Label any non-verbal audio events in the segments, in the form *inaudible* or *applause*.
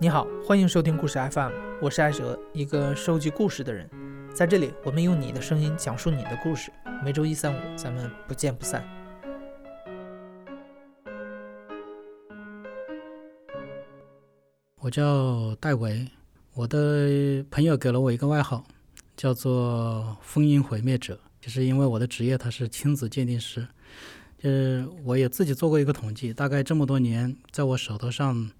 你好，欢迎收听故事 FM，我是艾哲，一个收集故事的人。在这里，我们用你的声音讲述你的故事。每周一、三、五，咱们不见不散。我叫戴维，我的朋友给了我一个外号，叫做“烽烟毁灭者”，就是因为我的职业他是亲子鉴定师。就是我也自己做过一个统计，大概这么多年，在我手头上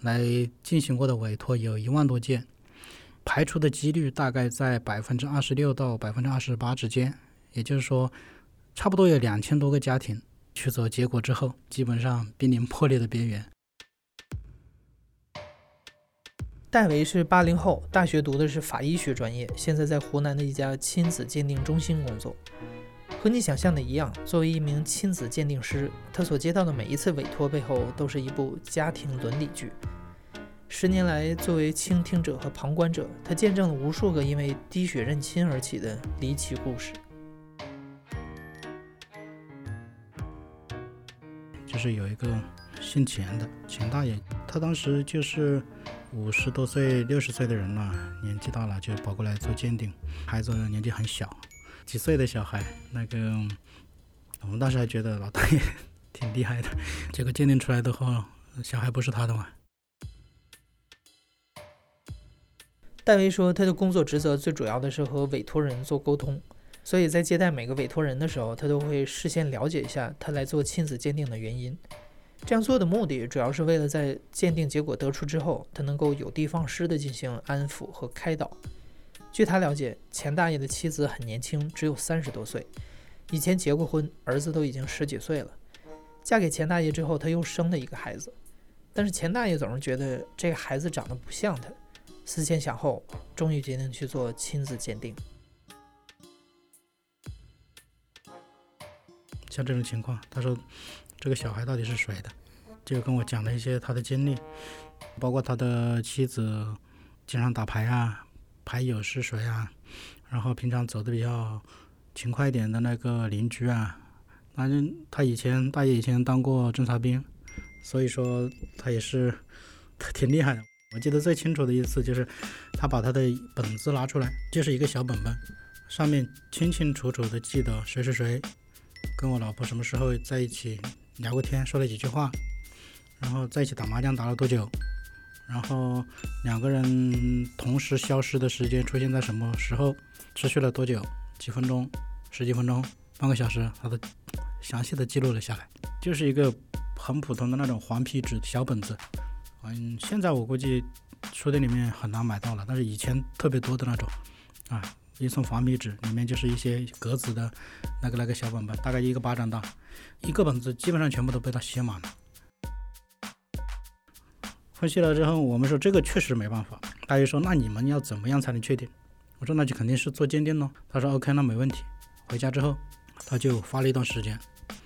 来进行过的委托有一万多件，排除的几率大概在百分之二十六到百分之二十八之间。也就是说，差不多有两千多个家庭取走结果之后，基本上濒临破裂的边缘。戴维是八零后，大学读的是法医学专业，现在在湖南的一家亲子鉴定中心工作。和你想象的一样，作为一名亲子鉴定师，他所接到的每一次委托背后，都是一部家庭伦理剧。十年来，作为倾听者和旁观者，他见证了无数个因为滴血认亲而起的离奇故事。就是有一个姓钱的钱大爷，他当时就是五十多岁、六十岁的人了，年纪大了就跑过来做鉴定，孩子年纪很小，几岁的小孩，那个我们当时还觉得老大爷 *laughs* 挺厉害的，结果鉴定出来的话，小孩不是他的嘛。戴维说，他的工作职责最主要的是和委托人做沟通。所以在接待每个委托人的时候，他都会事先了解一下他来做亲子鉴定的原因。这样做的目的主要是为了在鉴定结果得出之后，他能够有的放矢地进行安抚和开导。据他了解，钱大爷的妻子很年轻，只有三十多岁，以前结过婚，儿子都已经十几岁了。嫁给钱大爷之后，他又生了一个孩子，但是钱大爷总是觉得这个孩子长得不像他。思前想后，终于决定去做亲子鉴定。像这种情况，他说这个小孩到底是谁的？就跟我讲了一些他的经历，包括他的妻子经常打牌啊，牌友是谁啊？然后平常走的比较勤快一点的那个邻居啊，反正他以前大爷以前当过侦察兵，所以说他也是挺厉害的。我记得最清楚的一次就是他把他的本子拿出来，就是一个小本本，上面清清楚楚的记得谁是谁。跟我老婆什么时候在一起聊过天，说了几句话，然后在一起打麻将打了多久，然后两个人同时消失的时间出现在什么时候，持续了多久，几分钟、十几分钟、半个小时，他都详细的记录了下来，就是一个很普通的那种黄皮纸小本子。嗯，现在我估计书店里面很难买到了，但是以前特别多的那种，啊。一层黄皮纸，里面就是一些格子的那个那个小本本，大概一个巴掌大，一个本子基本上全部都被他写满了。分析了之后，我们说这个确实没办法。大爷说：“那你们要怎么样才能确定？”我说：“那就肯定是做鉴定喽。”他说：“OK，那没问题。”回家之后，他就花了一段时间，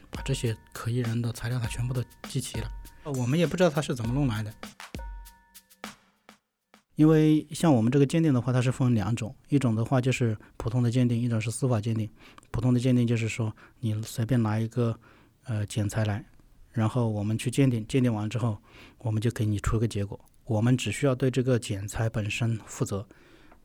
把这些可疑人的材料他全部都集齐了。我们也不知道他是怎么弄来的。因为像我们这个鉴定的话，它是分两种，一种的话就是普通的鉴定，一种是司法鉴定。普通的鉴定就是说，你随便拿一个呃检材来，然后我们去鉴定，鉴定完之后，我们就给你出个结果，我们只需要对这个检材本身负责。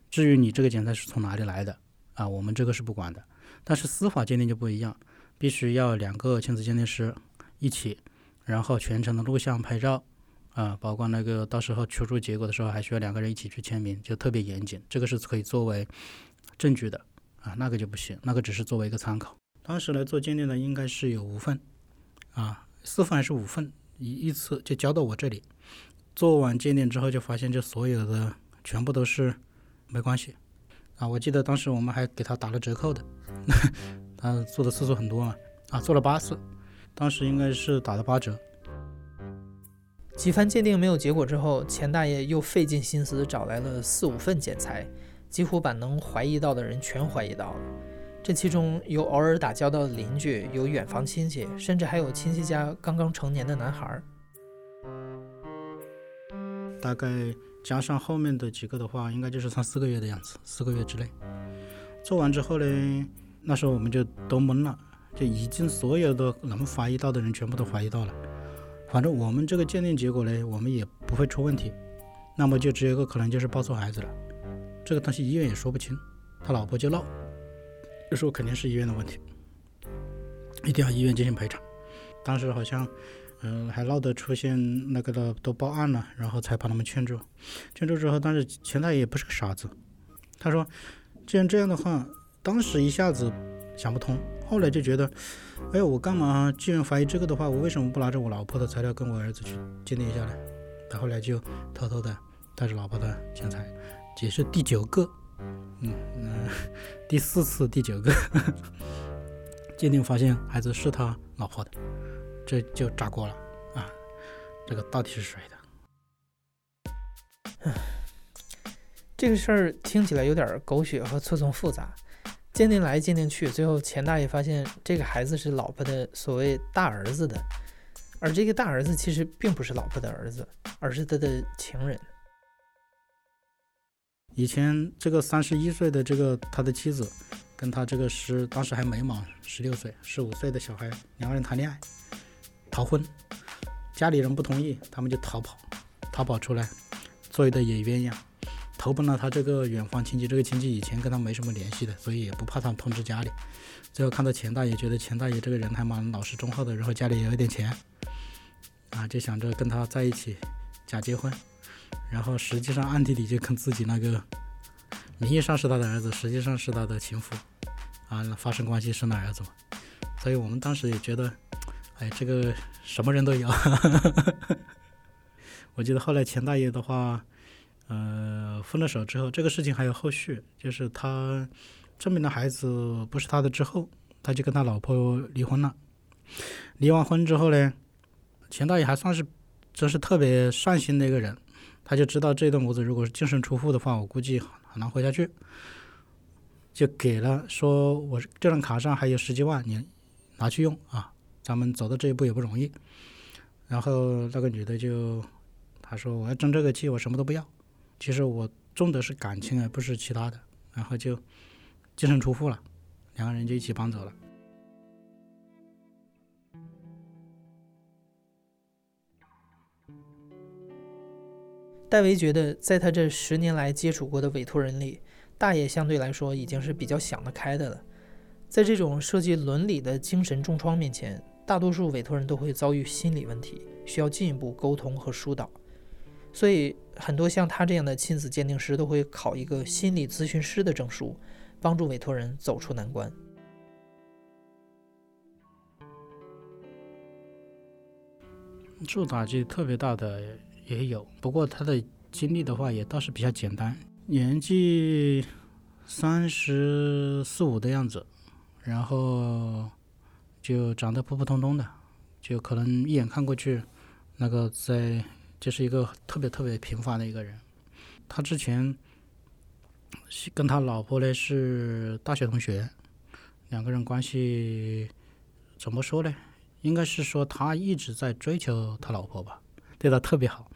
至于你这个检材是从哪里来的啊，我们这个是不管的。但是司法鉴定就不一样，必须要两个亲子鉴定师一起，然后全程的录像拍照。啊，包括那个到时候出出结果的时候，还需要两个人一起去签名，就特别严谨。这个是可以作为证据的啊，那个就不行，那个只是作为一个参考。当时来做鉴定的应该是有五份啊，四份还是五份，一一次就交到我这里。做完鉴定之后，就发现这所有的全部都是没关系啊。我记得当时我们还给他打了折扣的，*laughs* 他做的次数很多嘛啊，做了八次，当时应该是打了八折。几番鉴定没有结果之后，钱大爷又费尽心思找来了四五份检材，几乎把能怀疑到的人全怀疑到了。这其中有偶尔打交道的邻居，有远房亲戚，甚至还有亲戚家刚刚成年的男孩。大概加上后面的几个的话，应该就是三四个月的样子，四个月之内。做完之后呢，那时候我们就都懵了，就已经所有的能怀疑到的人全部都怀疑到了。反正我们这个鉴定结果呢，我们也不会出问题。那么就只有一个可能，就是抱错孩子了。这个东西医院也说不清。他老婆就闹，说肯定是医院的问题，一定要医院进行赔偿。当时好像，嗯，还闹得出现那个的都报案了，然后才把他们劝住。劝住之后，但是钱大爷也不是个傻子，他说，既然这样的话，当时一下子想不通，后来就觉得，哎，我干嘛？既然怀疑这个的话，我为什么不拿着我老婆的材料跟我儿子去鉴定一下呢？他后来就偷偷的带着老婆的钱财，也是第九个。嗯嗯，第四次、第九个鉴定发现孩子是他老婆的，这就炸锅了啊！这个到底是谁的？*sighs* 这个事儿听起来有点狗血和错综复杂，鉴定来鉴定去，最后钱大爷发现这个孩子是老婆的所谓大儿子的，而这个大儿子其实并不是老婆的儿子，而是他的情人。以前这个三十一岁的这个他的妻子，跟他这个十当时还没满十六岁十五岁的小孩两个人谈恋爱，逃婚，家里人不同意，他们就逃跑，逃跑出来做一对野鸳鸯，投奔了他这个远方亲戚。这个亲戚以前跟他没什么联系的，所以也不怕他通知家里。最后看到钱大爷，觉得钱大爷这个人还蛮老实忠厚的，然后家里也有点钱，啊，就想着跟他在一起假结婚。然后实际上暗地里就跟自己那个名义上是他的儿子，实际上是他的情妇啊发生关系生了儿子嘛。所以我们当时也觉得，哎，这个什么人都有。*laughs* 我记得后来钱大爷的话，呃，分了手之后，这个事情还有后续，就是他证明了孩子不是他的之后，他就跟他老婆离婚了。离完婚之后呢，钱大爷还算是真是特别善心的一个人。他就知道这对母子如果是净身出户的话，我估计很难活下去，就给了说，我这张卡上还有十几万，你拿去用啊，咱们走到这一步也不容易。然后那个女的就，她说我要争这个气，我什么都不要。其实我重的是感情而不是其他的。然后就净身出户了，两个人就一起搬走了。戴维觉得，在他这十年来接触过的委托人里，大爷相对来说已经是比较想得开的了。在这种涉及伦理的精神重创面前，大多数委托人都会遭遇心理问题，需要进一步沟通和疏导。所以，很多像他这样的亲子鉴定师都会考一个心理咨询师的证书，帮助委托人走出难关。受打击特别大的。也有，不过他的经历的话也倒是比较简单，年纪三十四五的样子，然后就长得普普通通的，就可能一眼看过去，那个在就是一个特别特别平凡的一个人。他之前跟他老婆呢是大学同学，两个人关系怎么说呢？应该是说他一直在追求他老婆吧。对他特别好，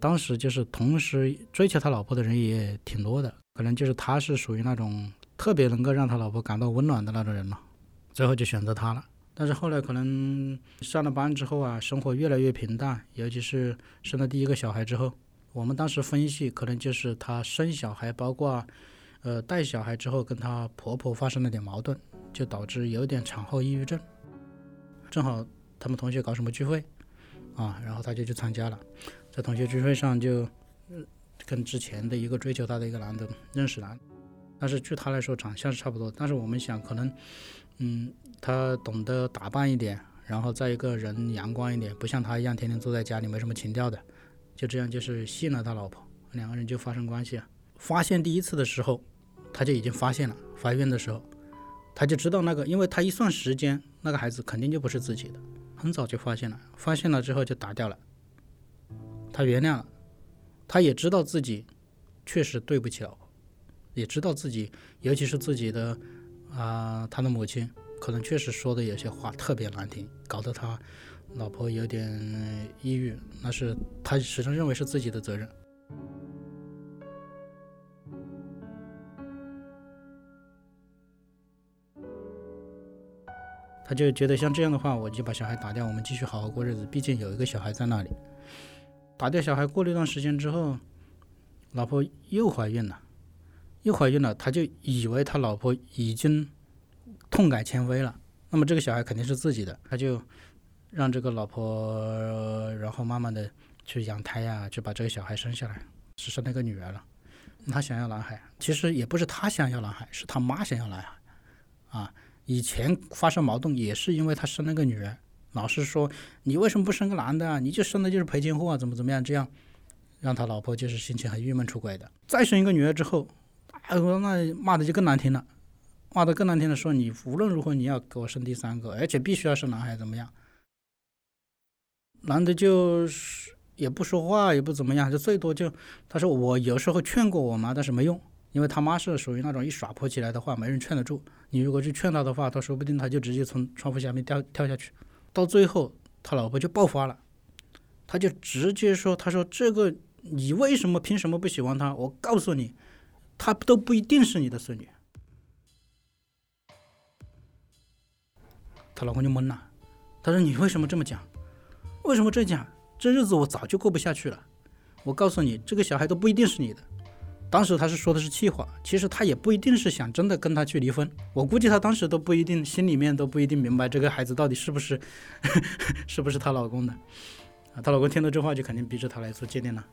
当时就是同时追求他老婆的人也挺多的，可能就是他是属于那种特别能够让他老婆感到温暖的那种人了，最后就选择他了。但是后来可能上了班之后啊，生活越来越平淡，尤其是生了第一个小孩之后，我们当时分析可能就是他生小孩，包括呃带小孩之后跟他婆婆发生了点矛盾，就导致有点产后抑郁症。正好他们同学搞什么聚会。啊，然后他就去参加了，在同学聚会上就跟之前的一个追求他的一个男的认识了，但是据他来说长相是差不多，但是我们想可能，嗯，他懂得打扮一点，然后再一个人阳光一点，不像他一样天天坐在家里没什么情调的，就这样就是吸引了他老婆，两个人就发生关系。发现第一次的时候，他就已经发现了，怀孕的时候，他就知道那个，因为他一算时间，那个孩子肯定就不是自己的。很早就发现了，发现了之后就打掉了。他原谅了，他也知道自己确实对不起老婆，也知道自己，尤其是自己的啊，他的母亲可能确实说的有些话特别难听，搞得他老婆有点抑郁，那是他始终认为是自己的责任。他就觉得像这样的话，我就把小孩打掉，我们继续好好过日子。毕竟有一个小孩在那里。打掉小孩过了一段时间之后，老婆又怀孕了，又怀孕了，他就以为他老婆已经痛改前非了。那么这个小孩肯定是自己的，他就让这个老婆，然后慢慢的去养胎呀，就把这个小孩生下来，是生了个女儿了。他想要男孩，其实也不是他想要男孩，是他妈想要男孩。啊，以前发生矛盾也是因为他生了个女儿，老是说你为什么不生个男的啊？你就生的就是赔钱货啊，怎么怎么样？这样让他老婆就是心情很郁闷，出轨的。再生一个女儿之后，哎，那骂的就更难听了，骂的更难听的说你无论如何你要给我生第三个，而且必须要生男孩，怎么样？男的就是也不说话，也不怎么样，就最多就他说我有时候劝过我妈，但是没用。因为他妈是属于那种一耍泼起来的话，没人劝得住。你如果去劝他的话，他说不定他就直接从窗户下面跳跳下去。到最后，他老婆就爆发了，他就直接说：“他说这个你为什么凭什么不喜欢他？我告诉你，他都不一定是你的孙女。”他老公就懵了，他说：“你为什么这么讲？为什么这样？这日子我早就过不下去了。我告诉你，这个小孩都不一定是你的。”当时他是说的是气话，其实他也不一定是想真的跟他去离婚。我估计他当时都不一定，心里面都不一定明白这个孩子到底是不是，*laughs* 是不是她老公的。啊，她老公听到这话就肯定逼着她来做鉴定了。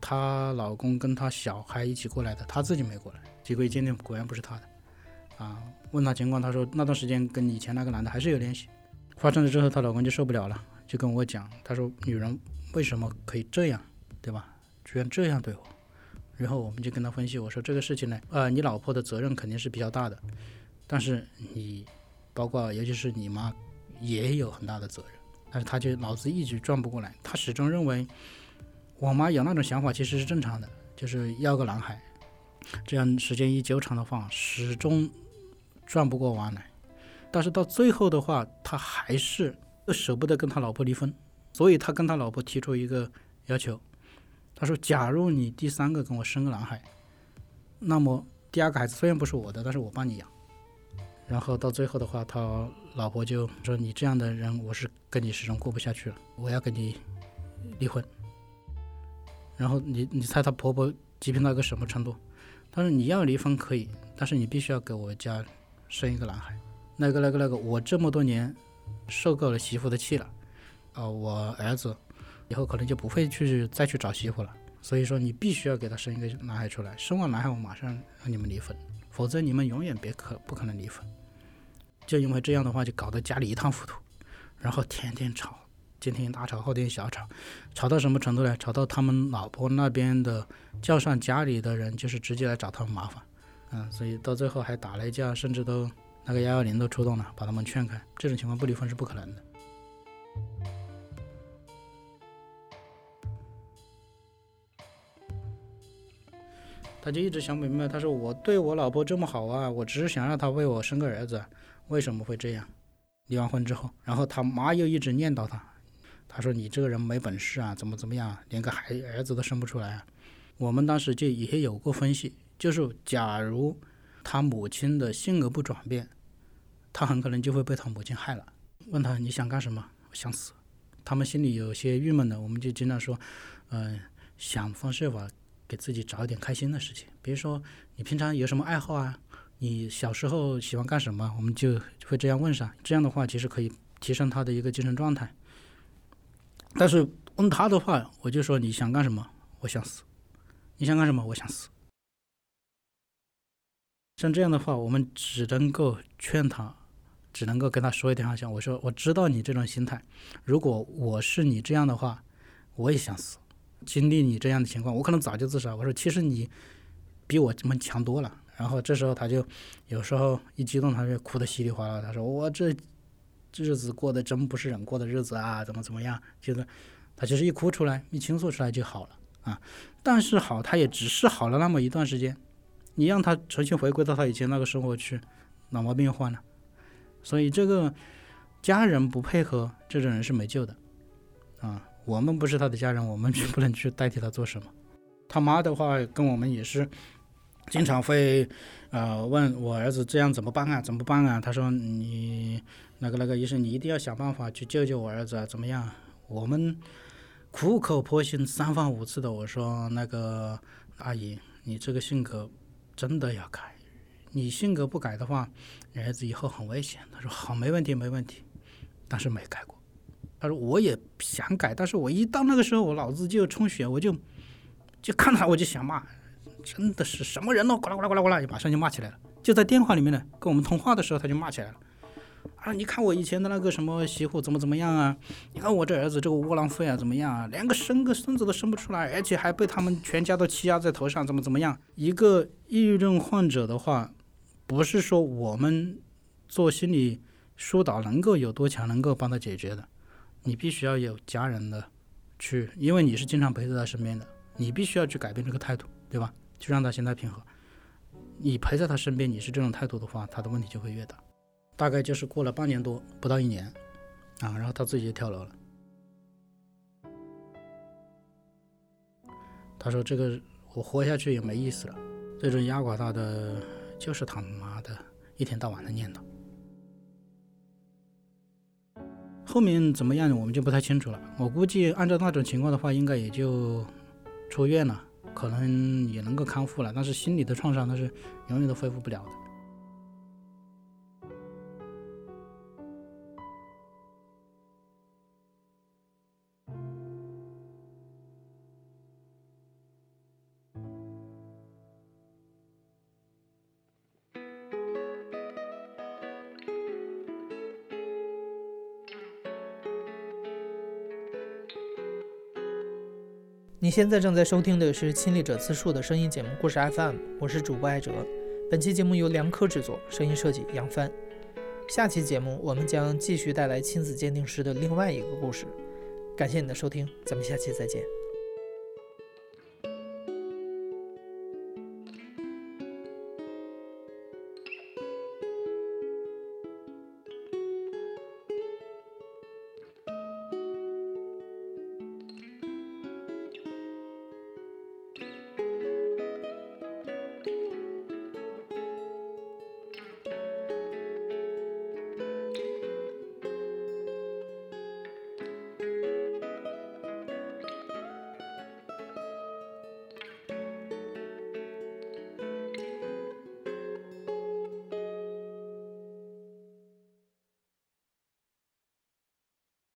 她老公跟她小孩一起过来的，她自己没过来，结果一鉴定果然不是她的。啊，问她情况，她说那段时间跟以前那个男的还是有联系。发生了之后，她老公就受不了了，就跟我讲，他说女人为什么可以这样，对吧？居然这样对我。然后我们就跟他分析，我说这个事情呢，呃，你老婆的责任肯定是比较大的，但是你，包括尤其是你妈，也有很大的责任。但是他就脑子一直转不过来，他始终认为我妈有那种想法其实是正常的，就是要个男孩。这样时间一久长的话，始终转不过弯来。但是到最后的话，他还是舍不得跟他老婆离婚，所以他跟他老婆提出一个要求。他说：“假如你第三个跟我生个男孩，那么第二个孩子虽然不是我的，但是我帮你养。然后到最后的话，他老婆就说：‘你这样的人，我是跟你始终过不下去了，我要跟你离婚。’然后你你猜他婆婆极品到一个什么程度？他说：‘你要离婚可以，但是你必须要给我家生一个男孩。’那个那个那个，我这么多年受够了媳妇的气了，啊，我儿子。”以后可能就不会去再去找媳妇了，所以说你必须要给他生一个男孩出来，生完男孩我马上让你们离婚，否则你们永远别可不可能离婚。就因为这样的话，就搞得家里一塌糊涂，然后天天吵，今天大吵后天小吵，吵到什么程度呢？吵到他们老婆那边的叫上家里的人，就是直接来找他们麻烦，嗯，所以到最后还打了一架，甚至都那个幺幺零都出动了，把他们劝开。这种情况不离婚是不可能的。他就一直想不明白，他说我对我老婆这么好啊，我只是想让她为我生个儿子，为什么会这样？离完婚之后，然后他妈又一直念叨他，他说你这个人没本事啊，怎么怎么样，连个孩儿子都生不出来啊。我们当时就也有过分析，就是假如他母亲的性格不转变，他很可能就会被他母亲害了。问他你想干什么？我想死。他们心里有些郁闷的，我们就经常说，嗯，想方设法。给自己找一点开心的事情，比如说你平常有什么爱好啊？你小时候喜欢干什么？我们就会这样问上。这样的话，其实可以提升他的一个精神状态。但是问他的话，我就说你想干什么？我想死。你想干什么？我想死。像这样的话，我们只能够劝他，只能够跟他说一点话，像我说，我知道你这种心态。如果我是你这样的话，我也想死。经历你这样的情况，我可能早就自杀。我说，其实你比我们强多了。然后这时候他就有时候一激动，他就哭得稀里哗啦。他说：“我这日子过得真不是人过的日子啊，怎么怎么样？”就是他其实一哭出来，一倾诉出来就好了啊。但是好，他也只是好了那么一段时间。你让他重新回归到他以前那个生活去，老毛病又患了。所以这个家人不配合，这种人是没救的啊。我们不是他的家人，我们 *laughs* 不能去代替他做什么。他妈的话跟我们也是，经常会，呃，问我儿子这样怎么办啊？怎么办啊？他说你那个那个医生，你一定要想办法去救救我儿子啊，怎么样？我们苦口婆心三番五次的我说那个阿姨，你这个性格真的要改，你性格不改的话，你儿子以后很危险。他说好，没问题，没问题，但是没改过。他说我也想改，但是我一到那个时候，我脑子就充血，我就就看他我就想骂，真的是什么人呢？呱啦呱啦呱啦呱啦，马上就骂起来了。就在电话里面呢，跟我们通话的时候他就骂起来了。啊！你看我以前的那个什么媳妇怎么怎么样啊？你看我这儿子这个窝囊废啊，怎么样啊？连个生个孙子都生不出来，而且还被他们全家都欺压在头上，怎么怎么样？一个抑郁症患者的话，不是说我们做心理疏导能够有多强，能够帮他解决的。你必须要有家人的去，因为你是经常陪在他身边的，你必须要去改变这个态度，对吧？去让他心态平和。你陪在他身边，你是这种态度的话，他的问题就会越大。大概就是过了半年多，不到一年，啊，然后他自己就跳楼了。他说：“这个我活下去也没意思了，这种压垮他的就是他妈的一天到晚的念叨。后面怎么样我们就不太清楚了。我估计按照那种情况的话，应该也就出院了，可能也能够康复了。但是心理的创伤，它是永远都恢复不了的。”你现在正在收听的是亲历者自述的声音节目故事 FM，我是主播艾哲。本期节目由梁科制作，声音设计杨帆。下期节目我们将继续带来亲子鉴定师的另外一个故事。感谢你的收听，咱们下期再见。